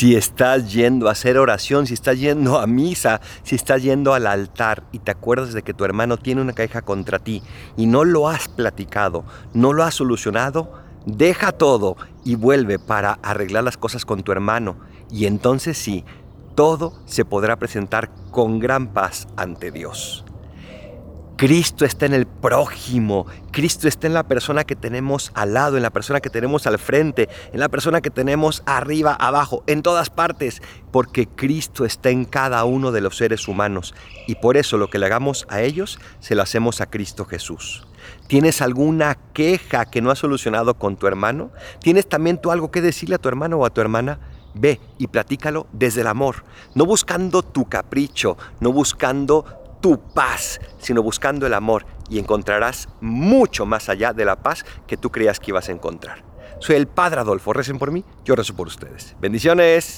Si estás yendo a hacer oración, si estás yendo a misa, si estás yendo al altar y te acuerdas de que tu hermano tiene una queja contra ti y no lo has platicado, no lo has solucionado, deja todo y vuelve para arreglar las cosas con tu hermano. Y entonces sí, todo se podrá presentar con gran paz ante Dios. Cristo está en el prójimo, Cristo está en la persona que tenemos al lado, en la persona que tenemos al frente, en la persona que tenemos arriba, abajo, en todas partes, porque Cristo está en cada uno de los seres humanos y por eso lo que le hagamos a ellos se lo hacemos a Cristo Jesús. ¿Tienes alguna queja que no has solucionado con tu hermano? ¿Tienes también tú algo que decirle a tu hermano o a tu hermana? Ve y platícalo desde el amor, no buscando tu capricho, no buscando tu paz, sino buscando el amor y encontrarás mucho más allá de la paz que tú creías que ibas a encontrar. Soy el Padre Adolfo, recen por mí, yo rezo por ustedes. Bendiciones.